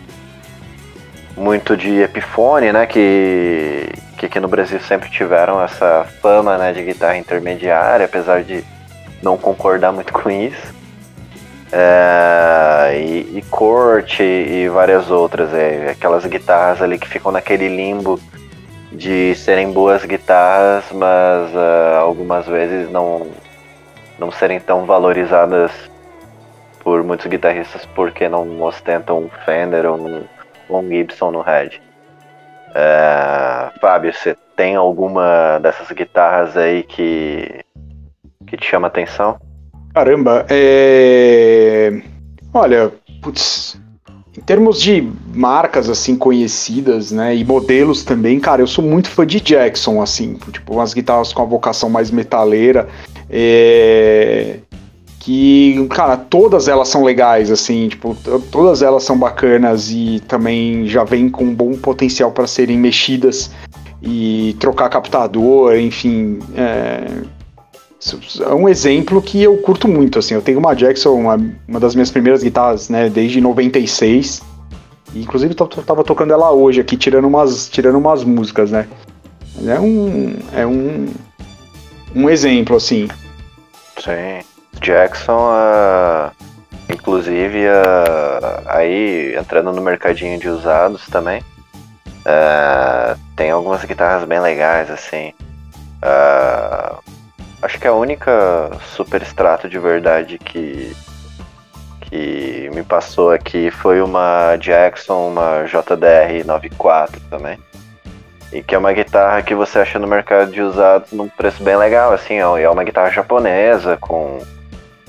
Speaker 1: muito de Epiphone, né? Que, que aqui no Brasil sempre tiveram essa fama né, de guitarra intermediária, apesar de não concordar muito com isso é, e, e corte e várias outras. É, aquelas guitarras ali que ficam naquele limbo de serem boas guitarras, mas uh, algumas vezes não, não serem tão valorizadas por muitos guitarristas porque não ostentam um Fender ou um, um Gibson no head. É, Fábio, você tem alguma dessas guitarras aí que, que te chama atenção?
Speaker 2: Caramba, é. Olha, putz, em termos de marcas assim conhecidas, né, e modelos também, cara, eu sou muito fã de Jackson, assim, tipo umas guitarras com a vocação mais metaleira, é... que, cara, todas elas são legais, assim, tipo, todas elas são bacanas e também já vêm com um bom potencial para serem mexidas e trocar captador, enfim, é é um exemplo que eu curto muito, assim, eu tenho uma Jackson, uma, uma das minhas primeiras guitarras, né, desde 96, e inclusive eu tava tocando ela hoje aqui, tirando umas, tirando umas músicas, né, é um, é um, um exemplo, assim.
Speaker 1: Sim, Jackson, uh, inclusive, uh, aí, entrando no mercadinho de usados também, uh, tem algumas guitarras bem legais, assim, uh, Acho que a única super extrato de verdade que, que me passou aqui foi uma Jackson, uma JDR 94 também. E que é uma guitarra que você acha no mercado de usados num preço bem legal, assim, é uma guitarra japonesa com,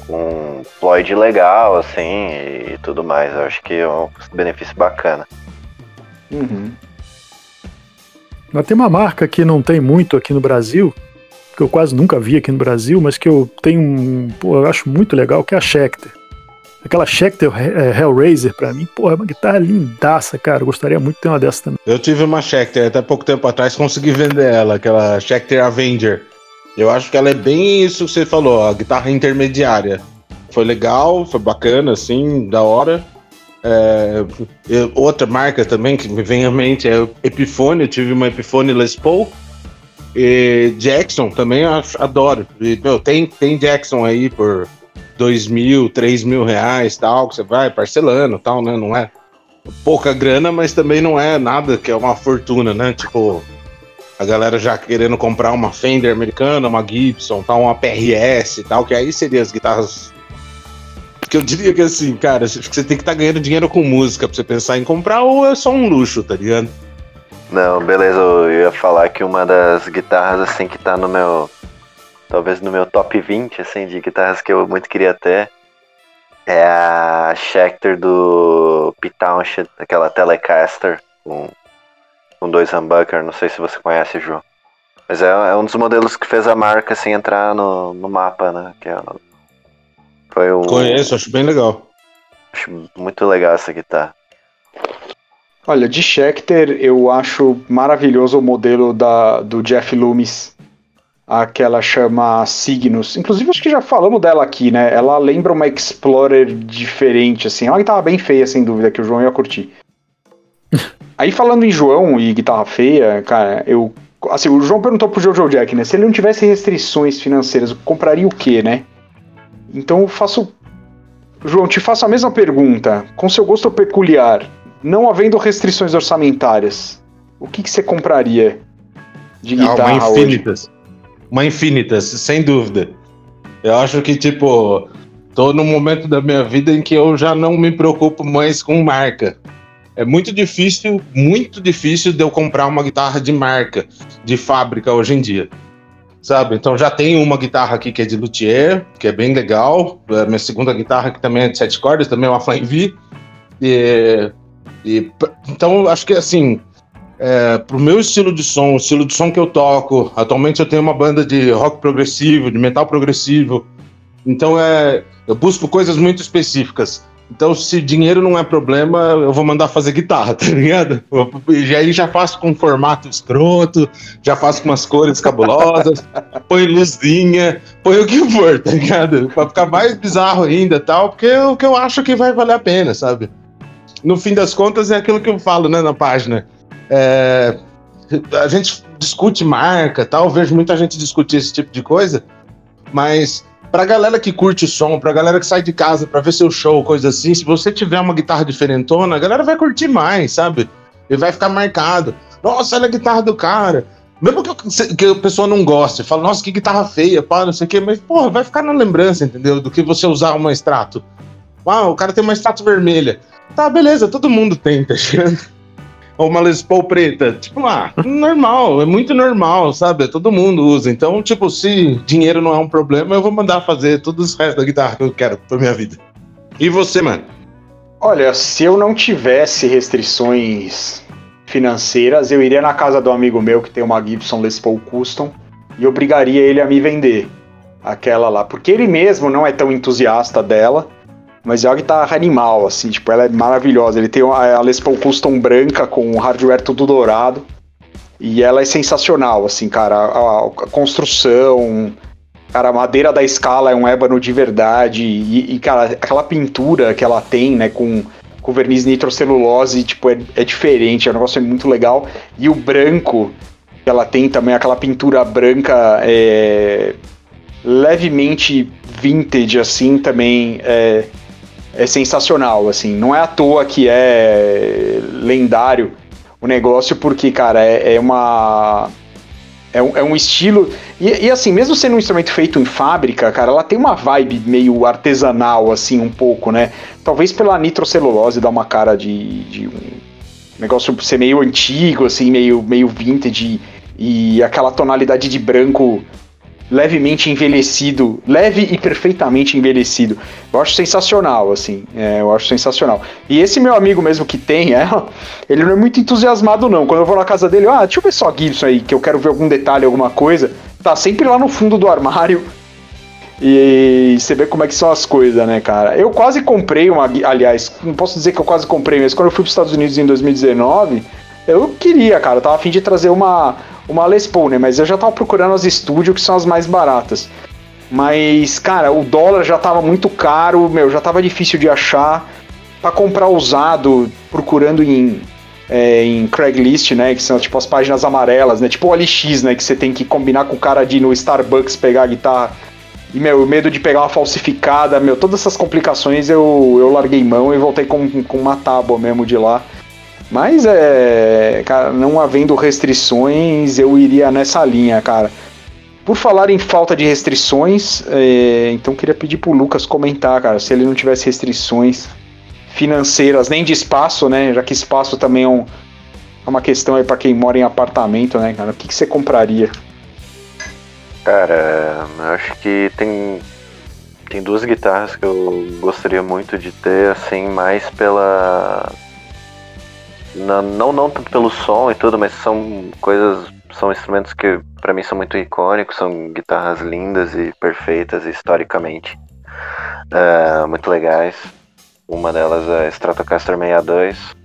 Speaker 1: com um Floyd legal, assim, e tudo mais. Eu acho que é um benefício bacana.
Speaker 2: Uhum.
Speaker 4: Mas tem uma marca que não tem muito aqui no Brasil, que eu quase nunca vi aqui no Brasil, mas que eu tenho pô, eu acho muito legal, que é a Schecter. Aquela Schecter é, Hellraiser, pra mim, pô, é uma guitarra lindaça, cara. Eu gostaria muito de ter uma dessa também.
Speaker 3: Eu tive uma Schecter, até pouco tempo atrás consegui vender ela, aquela Schecter Avenger. Eu acho que ela é bem isso que você falou, a guitarra intermediária. Foi legal, foi bacana, assim, da hora. É, outra marca também que me vem à mente é Epiphone. Eu tive uma Epiphone Les Paul e Jackson também adoro. E, meu, tem, tem Jackson aí por dois mil, três mil reais, tal, que você vai parcelando, tal, né? Não é pouca grana, mas também não é nada que é uma fortuna, né? Tipo, a galera já querendo comprar uma Fender americana, uma Gibson, tal, uma PRS, tal, que aí seria as guitarras que eu diria que assim, cara, você tem que estar tá ganhando dinheiro com música pra você pensar em comprar, ou é só um luxo, tá ligado?
Speaker 1: Não, beleza, eu ia falar que uma das guitarras assim que tá no meu. Talvez no meu top 20 assim, de guitarras que eu muito queria ter. É a Schecter do Pete Townshend, aquela Telecaster com, com dois humbucker, não sei se você conhece, João. Mas é, é, um dos modelos que fez a marca assim entrar no, no mapa, né? Que é,
Speaker 3: foi um, Conheço, acho bem legal.
Speaker 1: Acho muito legal essa guitarra.
Speaker 2: Olha, de Schecter eu acho maravilhoso o modelo da, do Jeff Loomis. Aquela chama Cygnus. Inclusive, acho que já falamos dela aqui, né? Ela lembra uma Explorer diferente, assim. Ela tava bem feia, sem dúvida, que o João ia curtir. Aí falando em João e guitarra feia, cara, eu. Assim, o João perguntou pro Jojo Jack, né? Se ele não tivesse restrições financeiras, compraria o quê, né? Então eu faço. João, te faço a mesma pergunta. Com seu gosto peculiar, não havendo restrições orçamentárias, o que, que você compraria de ah, guitarra?
Speaker 3: uma infinitas. Hoje? Uma infinitas, sem dúvida. Eu acho que, tipo, tô num momento da minha vida em que eu já não me preocupo mais com marca. É muito difícil, muito difícil de eu comprar uma guitarra de marca, de fábrica hoje em dia. Sabe? Então já tenho uma guitarra aqui que é de luthier, que é bem legal. A minha segunda guitarra que também é de sete cordas, também é uma Flying V. E, e, então acho que assim, é, pro meu estilo de som, o estilo de som que eu toco, atualmente eu tenho uma banda de rock progressivo, de metal progressivo. Então é, eu busco coisas muito específicas. Então, se dinheiro não é problema, eu vou mandar fazer guitarra, tá ligado? E aí já faço com formato escroto, já faço com umas cores cabulosas, põe luzinha, põe o que for, tá ligado? Pra ficar mais bizarro ainda tal, porque é o que eu acho que vai valer a pena, sabe? No fim das contas, é aquilo que eu falo, né, na página. É, a gente discute marca tal, vejo muita gente discutir esse tipo de coisa, mas pra galera que curte som, pra galera que sai de casa pra ver seu show, coisa assim, se você tiver uma guitarra diferentona, a galera vai curtir mais, sabe? E vai ficar marcado. Nossa, olha a guitarra do cara. Mesmo que, que a pessoa não goste, fala, nossa, que guitarra feia, pá, não sei o quê, mas, porra, vai ficar na lembrança, entendeu? Do que você usar uma extrato. Uau, o cara tem uma extrato vermelha. Tá, beleza, todo mundo tem, tá ligado? ou uma Les Paul preta. Tipo, ah, normal, é muito normal, sabe? Todo mundo usa. Então, tipo, se dinheiro não é um problema, eu vou mandar fazer todos os restos da guitarra que eu quero pra minha vida. E você, mano?
Speaker 2: Olha, se eu não tivesse restrições financeiras, eu iria na casa do amigo meu que tem uma Gibson Les Paul Custom e obrigaria ele a me vender aquela lá, porque ele mesmo não é tão entusiasta dela mas é uma guitarra animal, assim, tipo, ela é maravilhosa. Ele tem a Les Paul Custom branca com hardware tudo dourado. E ela é sensacional, assim, cara. A, a construção, cara, a madeira da escala é um ébano de verdade. E, e, cara, aquela pintura que ela tem, né, com, com verniz nitrocelulose, tipo, é, é diferente. É um negócio muito legal. E o branco que ela tem também, aquela pintura branca é, levemente vintage, assim, também. É, é sensacional, assim. Não é à toa que é lendário o negócio, porque, cara, é, é uma. É um, é um estilo. E, e, assim, mesmo sendo um instrumento feito em fábrica, cara, ela tem uma vibe meio artesanal, assim, um pouco, né? Talvez pela nitrocelulose dar uma cara de, de um negócio ser meio antigo, assim, meio, meio vintage. E aquela tonalidade de branco levemente envelhecido, leve e perfeitamente envelhecido. Eu acho sensacional, assim, é, eu acho sensacional. E esse meu amigo mesmo que tem ela, ele não é muito entusiasmado não. Quando eu vou na casa dele, ah, deixa eu ver só Gibson aí, que eu quero ver algum detalhe, alguma coisa. Tá sempre lá no fundo do armário. E você vê como é que são as coisas, né, cara? Eu quase comprei uma, aliás, não posso dizer que eu quase comprei, mas quando eu fui para os Estados Unidos em 2019, eu queria, cara, eu tava afim de trazer uma uma Les Paul, né? Mas eu já tava procurando as estúdio que são as mais baratas. Mas, cara, o dólar já tava muito caro, meu, já tava difícil de achar. Para comprar usado, procurando em, é, em Craigslist, né? Que são tipo as páginas amarelas, né? Tipo o LX, né? Que você tem que combinar com o cara de ir no Starbucks pegar a guitarra. E, meu, o medo de pegar uma falsificada, meu, todas essas complicações eu, eu larguei mão e voltei com, com uma tábua mesmo de lá. Mas é, cara, não havendo restrições, eu iria nessa linha, cara. Por falar em falta de restrições, é, então queria pedir pro Lucas comentar, cara, se ele não tivesse restrições financeiras nem de espaço, né? Já que espaço também é, um, é uma questão aí para quem mora em apartamento, né, cara? O que, que você compraria?
Speaker 1: Cara, acho que tem tem duas guitarras que eu gostaria muito de ter, assim, mais pela não, não, não tanto pelo som e tudo, mas são coisas, são instrumentos que para mim são muito icônicos, são guitarras lindas e perfeitas historicamente, é, muito legais. Uma delas é a Stratocaster 62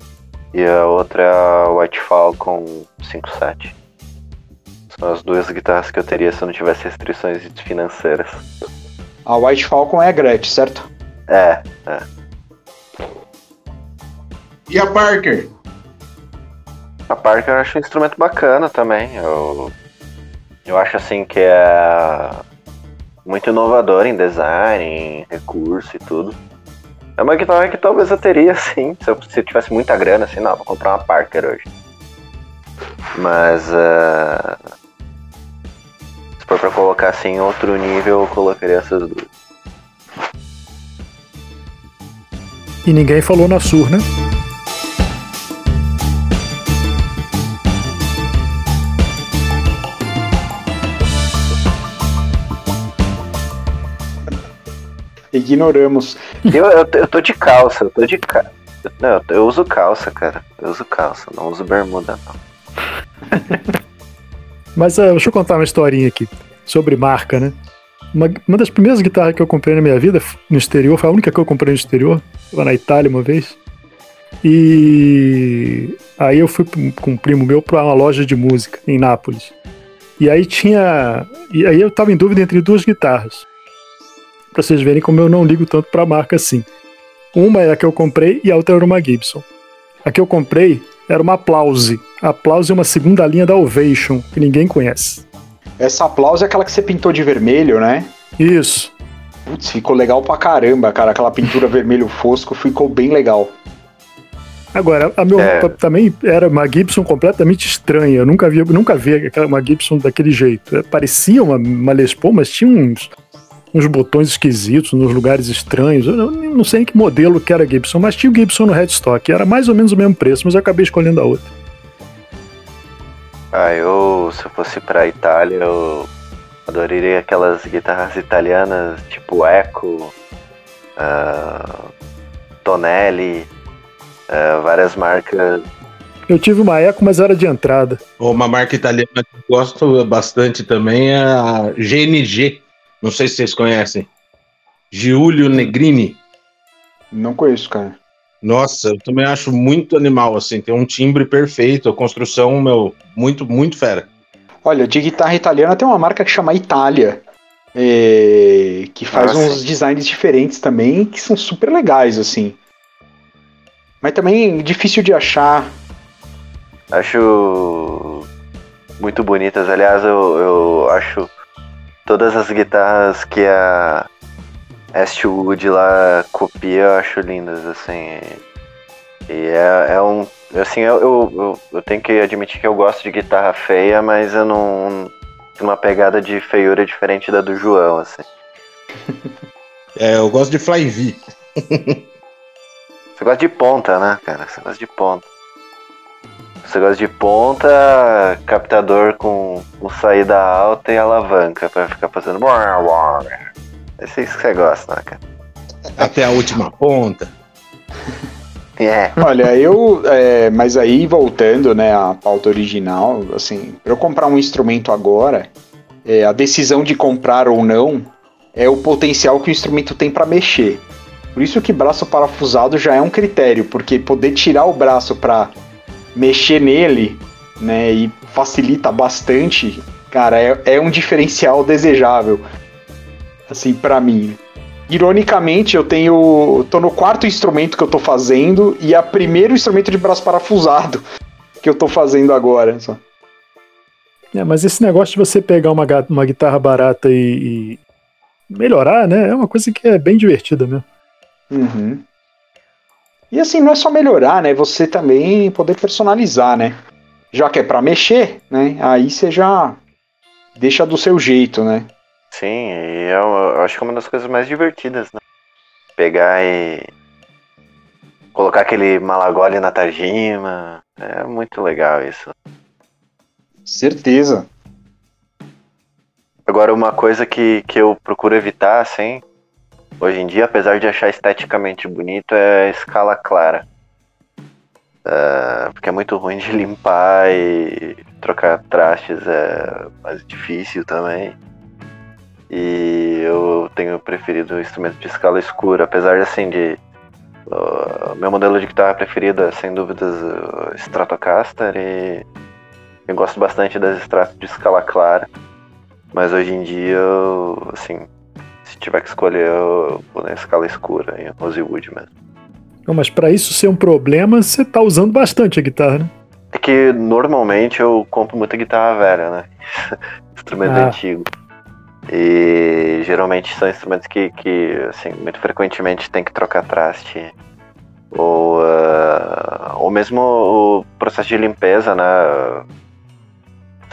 Speaker 1: e a outra é a White Falcon 57. São as duas guitarras que eu teria se eu não tivesse restrições financeiras.
Speaker 2: A White Falcon é a Gretsch, certo?
Speaker 1: É, é.
Speaker 3: E a Parker?
Speaker 1: A Parker eu acho um instrumento bacana também. Eu, eu acho assim que é muito inovador em design, em recurso e tudo. É uma guitarra que talvez eu teria, sim, se eu, se eu tivesse muita grana, assim, não, vou comprar uma Parker hoje. Mas uh, se for pra colocar assim em outro nível, eu colocaria essas duas.
Speaker 4: E ninguém falou na Sur, né?
Speaker 2: Ignoramos.
Speaker 1: Eu, eu, eu tô de calça, eu tô de calça. Não, eu uso calça, cara. Eu uso calça, não uso bermuda, não.
Speaker 4: Mas uh, deixa eu contar uma historinha aqui sobre marca, né? Uma, uma, das primeiras guitarras que eu comprei na minha vida no exterior, foi a única que eu comprei no exterior, lá na Itália uma vez. E aí eu fui com um primo meu para uma loja de música em Nápoles. E aí tinha. E aí eu tava em dúvida entre duas guitarras para vocês verem como eu não ligo tanto para a marca assim. Uma é a que eu comprei e a outra era uma Gibson. A que eu comprei era uma Applause. A Applause é uma segunda linha da Ovation, que ninguém conhece.
Speaker 2: Essa Applause é aquela que você pintou de vermelho, né?
Speaker 4: Isso.
Speaker 2: Putz, ficou legal pra caramba, cara. Aquela pintura vermelho fosco ficou bem legal.
Speaker 4: Agora, a meu é. também era uma Gibson completamente estranha. Eu nunca vi, nunca vi uma Gibson daquele jeito. Parecia uma, uma Les Paul, mas tinha uns, uns botões esquisitos nos lugares estranhos. Eu não sei em que modelo que era Gibson, mas tinha o Gibson no headstock. Era mais ou menos o mesmo preço, mas eu acabei escolhendo a outra.
Speaker 1: Ah, eu, se eu fosse pra Itália, eu adoraria aquelas guitarras italianas, tipo Echo, uh, Tonelli, uh, várias marcas.
Speaker 4: Eu tive uma Echo, mas era de entrada.
Speaker 3: Uma marca italiana que eu gosto bastante também é a GNG. Não sei se vocês conhecem. Giulio Negrini.
Speaker 2: Não conheço, cara.
Speaker 3: Nossa, eu também acho muito animal, assim, tem um timbre perfeito, a construção, meu, muito, muito fera.
Speaker 2: Olha, de guitarra italiana tem uma marca que chama Itália, é, que faz Nossa. uns designs diferentes também, que são super legais, assim. Mas também difícil de achar.
Speaker 1: Acho muito bonitas, aliás, eu, eu acho todas as guitarras que a Astwood lá copia, eu acho lindas, assim. E é, é um. Assim, eu, eu, eu, tenho que admitir que eu gosto de guitarra feia, mas eu não. Uma pegada de feiura diferente da do João, assim.
Speaker 3: é, eu gosto de Fly V.
Speaker 1: Você gosta de ponta, né, cara? Você gosta de ponta. Você gosta de ponta, captador com, com saída alta e alavanca para ficar fazendo. Esse é isso que você gosta, né, cara?
Speaker 3: Até a última ponta.
Speaker 2: É. Olha, eu. É, mas aí, voltando, né, à pauta original, assim, para eu comprar um instrumento agora, é, a decisão de comprar ou não é o potencial que o instrumento tem para mexer. Por isso que braço parafusado já é um critério, porque poder tirar o braço para mexer nele, né, e facilita bastante, cara, é, é um diferencial desejável, assim, para mim. Ironicamente, eu tenho. tô no quarto instrumento que eu tô fazendo e é o primeiro instrumento de braço parafusado que eu tô fazendo agora. Só.
Speaker 4: É, mas esse negócio de você pegar uma, uma guitarra barata e, e, melhorar, né? É uma coisa que é bem divertida mesmo.
Speaker 2: Uhum. E assim, não é só melhorar, né? Você também poder personalizar, né? Já que é para mexer, né? Aí você já deixa do seu jeito, né?
Speaker 1: Sim, e eu, eu acho que é uma das coisas mais divertidas, né? Pegar e colocar aquele malagole na Tajima. É muito legal isso.
Speaker 2: Certeza.
Speaker 1: Agora, uma coisa que, que eu procuro evitar, assim, hoje em dia, apesar de achar esteticamente bonito, é escala clara. Uh, porque é muito ruim de limpar e trocar trastes é mais difícil também. E eu tenho preferido o instrumento de escala escura, apesar de assim de. Uh, meu modelo de guitarra preferido é sem dúvidas o Stratocaster e eu gosto bastante das extratos de escala clara. Mas hoje em dia, eu, assim, tiver que escolher, eu vou na escala escura, em Rosewood mesmo.
Speaker 4: Não, mas para isso ser um problema, você tá usando bastante a guitarra, né?
Speaker 1: É que normalmente eu compro muita guitarra velha, né? Instrumento
Speaker 4: Ah.
Speaker 1: antigo. E geralmente são instrumentos que, que assim, muito frequentemente tem que trocar traste. Ou, ah, ou mesmo o processo de limpeza, né?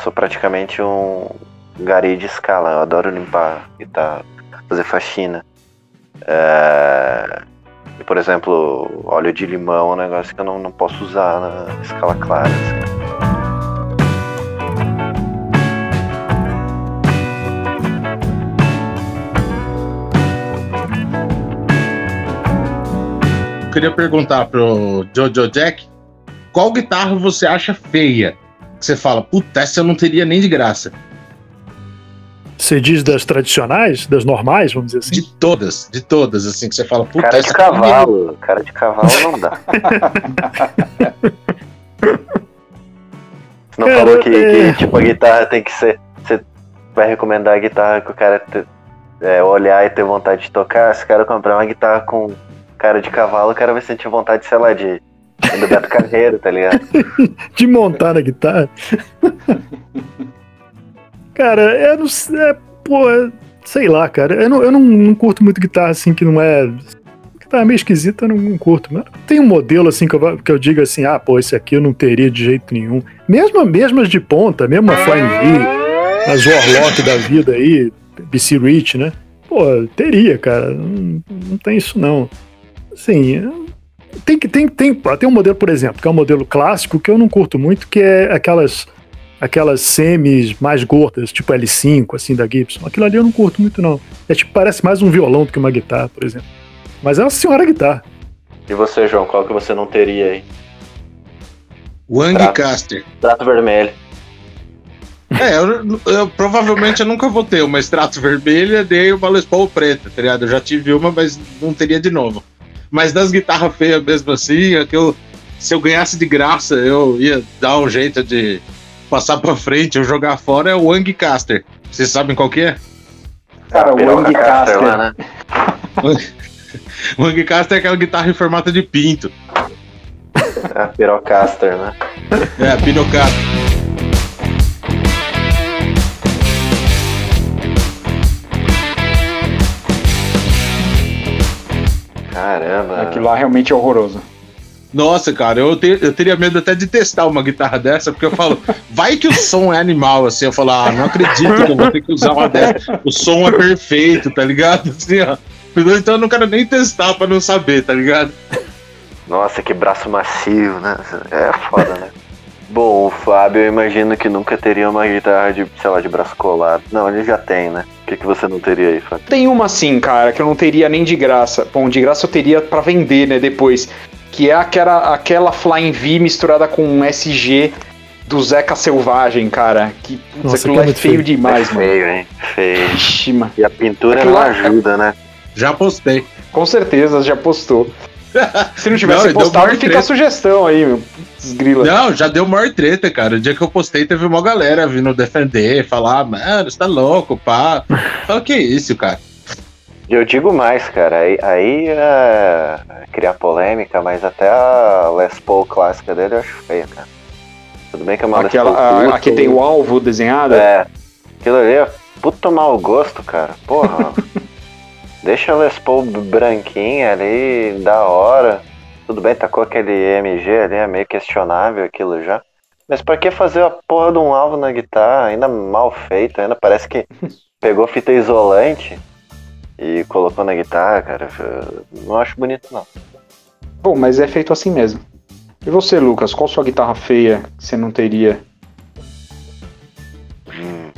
Speaker 1: Sou praticamente um gari de escala. Eu adoro limpar guitarra, fazer faxina. É, por exemplo, óleo de limão é um negócio que eu não, não posso usar na escala clara. assim.
Speaker 3: Eu queria perguntar pro Jojo Jack qual guitarra você acha feia? Que você fala, puta, essa eu não teria nem de graça.
Speaker 4: Você diz das tradicionais, das normais, vamos dizer assim?
Speaker 3: De todas, de todas, assim, que você fala, puta,
Speaker 1: Cara de
Speaker 3: eu
Speaker 1: cavalo, cara de cavalo não dá. Você não
Speaker 4: Cara,
Speaker 1: falou que,
Speaker 4: é.
Speaker 1: que, tipo, a guitarra tem que ser. Você vai recomendar a guitarra que o cara te- é, olhar e ter vontade de tocar. Se o cara comprar uma guitarra com cara de cavalo, o cara vai sentir vontade, sei lá, de. Do Beto Carreiro, tá ligado?
Speaker 4: De montar na guitarra. cara, é, é, pô, é- sei lá, cara. Eu, não, eu não, não curto muito guitarra assim que não é. Guitarra meio esquisita, eu não, não curto. Mas tem um modelo assim que eu, que eu diga assim, ah, pô, esse aqui eu não teria de jeito nenhum. Mesmo, mesmo as de ponta, mesmo a Flying V, as Warlock da vida aí, BC Rich, né? Pô, teria, cara. Não, não tem isso não. Assim, tem que tem tem tem um modelo, por exemplo, que é um modelo clássico que eu não curto muito, que é aquelas aquelas semis mais gordas, tipo L5 assim da Gibson. Aquilo ali eu não curto muito não. É tipo parece mais um violão do que uma guitarra, por exemplo. Mas é uma senhora guitarra.
Speaker 1: E você, João, qual que você não teria aí?
Speaker 3: Wang
Speaker 1: Trato.
Speaker 3: Caster.
Speaker 1: Trato vermelho.
Speaker 3: É, eu, eu- provavelmente eu nunca vou ter uma extrato vermelha nem uma Les Paul preta, tá ligado? Eu já tive uma, mas não teria de novo. Mas das guitarras feias mesmo assim, é que eu, se eu ganhasse de graça, eu ia dar um jeito de passar pra frente, eu jogar fora, é o Wang Caster. Vocês sabem qual que é?
Speaker 2: Cara, o Wang
Speaker 1: Caster
Speaker 2: Caster.
Speaker 1: lá, né?
Speaker 3: O Wang Caster é aquela guitarra em formato de pinto.
Speaker 1: É a Pirocaster, né?
Speaker 3: É, a Pinocaster.
Speaker 1: Caramba.
Speaker 2: Aquilo lá realmente é horroroso.
Speaker 3: Nossa, cara, eu, te- eu teria medo até de testar uma guitarra dessa, porque eu falo, vai que o som é animal, assim, eu falo, ah, não acredito que eu vou ter que usar uma dessa. O som é perfeito, tá ligado? Assim, ó. Então eu não quero nem testar pra não saber, tá ligado?
Speaker 1: Nossa, que braço macio, né? É foda, né? Bom, o Fábio eu imagino que nunca teria uma guitarra de, sei lá, de braço colado. Não, ele já tem, né? O que, que você não teria aí, Fábio?
Speaker 2: Tem uma assim, cara, que eu não teria nem de graça. Bom, de graça eu teria pra vender, né, depois. Que é aquela, aquela Flying V misturada com um SG do Zeca Selvagem, cara. Que, putz,
Speaker 4: Nossa,
Speaker 2: aquilo
Speaker 4: é
Speaker 2: é
Speaker 4: muito
Speaker 2: feio
Speaker 4: feio.
Speaker 2: demais,
Speaker 1: é
Speaker 2: mano.
Speaker 1: feio, hein? Feio.
Speaker 2: Ixi, mano.
Speaker 1: E a pintura
Speaker 2: Aquilo
Speaker 1: não
Speaker 2: lá-
Speaker 1: ajuda, né?
Speaker 3: Já postei.
Speaker 2: Com certeza, já postou. Se não tivesse
Speaker 3: Não,
Speaker 2: postado, fica a
Speaker 3: treta.
Speaker 2: sugestão aí, meu. Putz, grila.
Speaker 3: Não, já deu maior treta, cara. O dia que eu postei, teve uma galera vindo defender, falar, mano, você tá louco, pá. Fala, que isso, cara?
Speaker 1: Eu digo mais, cara. Aí, aí é criar polêmica, mas até a Les Paul clássica dele eu acho feia, cara. Tudo bem que é uma Les
Speaker 2: Aquela,
Speaker 1: Paul
Speaker 2: a, aqui tem o alvo desenhado.
Speaker 1: É. Aquilo ali é puto mau gosto, cara. Porra. Deixa a Les Paul branquinha ali, da hora. Tudo bem, tacou aquele MG ali, é meio questionável aquilo já. Mas pra que fazer a porra de um alvo na guitarra, ainda mal feito, ainda parece que pegou fita isolante e colocou na guitarra, cara. Não acho bonito, não.
Speaker 2: Bom, mas é feito assim mesmo. E você, Lucas, qual sua guitarra feia que você não teria?
Speaker 1: Hum.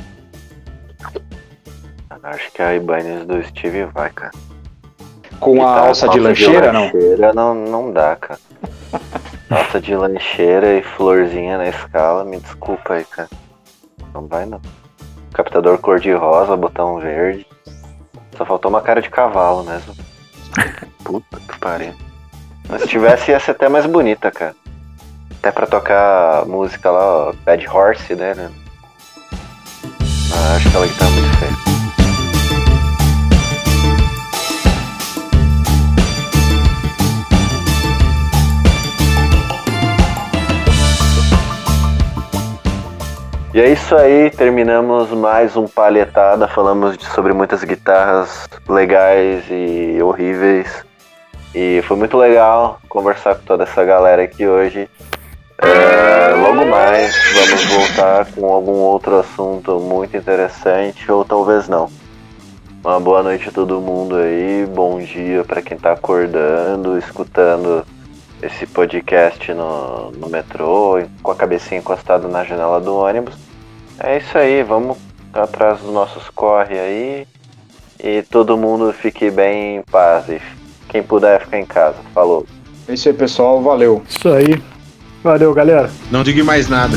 Speaker 1: Acho que a Ibanez do Steve vai, cara.
Speaker 2: Com a
Speaker 1: Guitarra
Speaker 2: alça de lancheira, não?
Speaker 1: lancheira não? Não dá, cara. alça de lancheira e florzinha na escala, me desculpa aí, cara. Não vai não. Captador cor de rosa, botão verde. Só faltou uma cara de cavalo mesmo. Puta que pariu. Mas se tivesse ia ser até mais bonita, cara. Até pra tocar música lá, ó, Bad Horse dele. Ah, acho que ela tá muito feia. E é isso aí, terminamos mais um palhetada. Falamos sobre muitas guitarras legais e horríveis. E foi muito legal conversar com toda essa galera aqui hoje. É, logo mais vamos voltar com algum outro assunto muito interessante, ou talvez não. Uma boa noite a todo mundo aí, bom dia para quem tá acordando, escutando esse podcast no, no metrô, com a cabecinha encostada na janela do ônibus. É isso aí, vamos atrás dos nossos corre aí e todo mundo fique bem em paz e quem puder ficar em casa. Falou.
Speaker 2: É isso aí, pessoal, valeu.
Speaker 4: Isso aí. Valeu, galera.
Speaker 3: Não diga mais nada.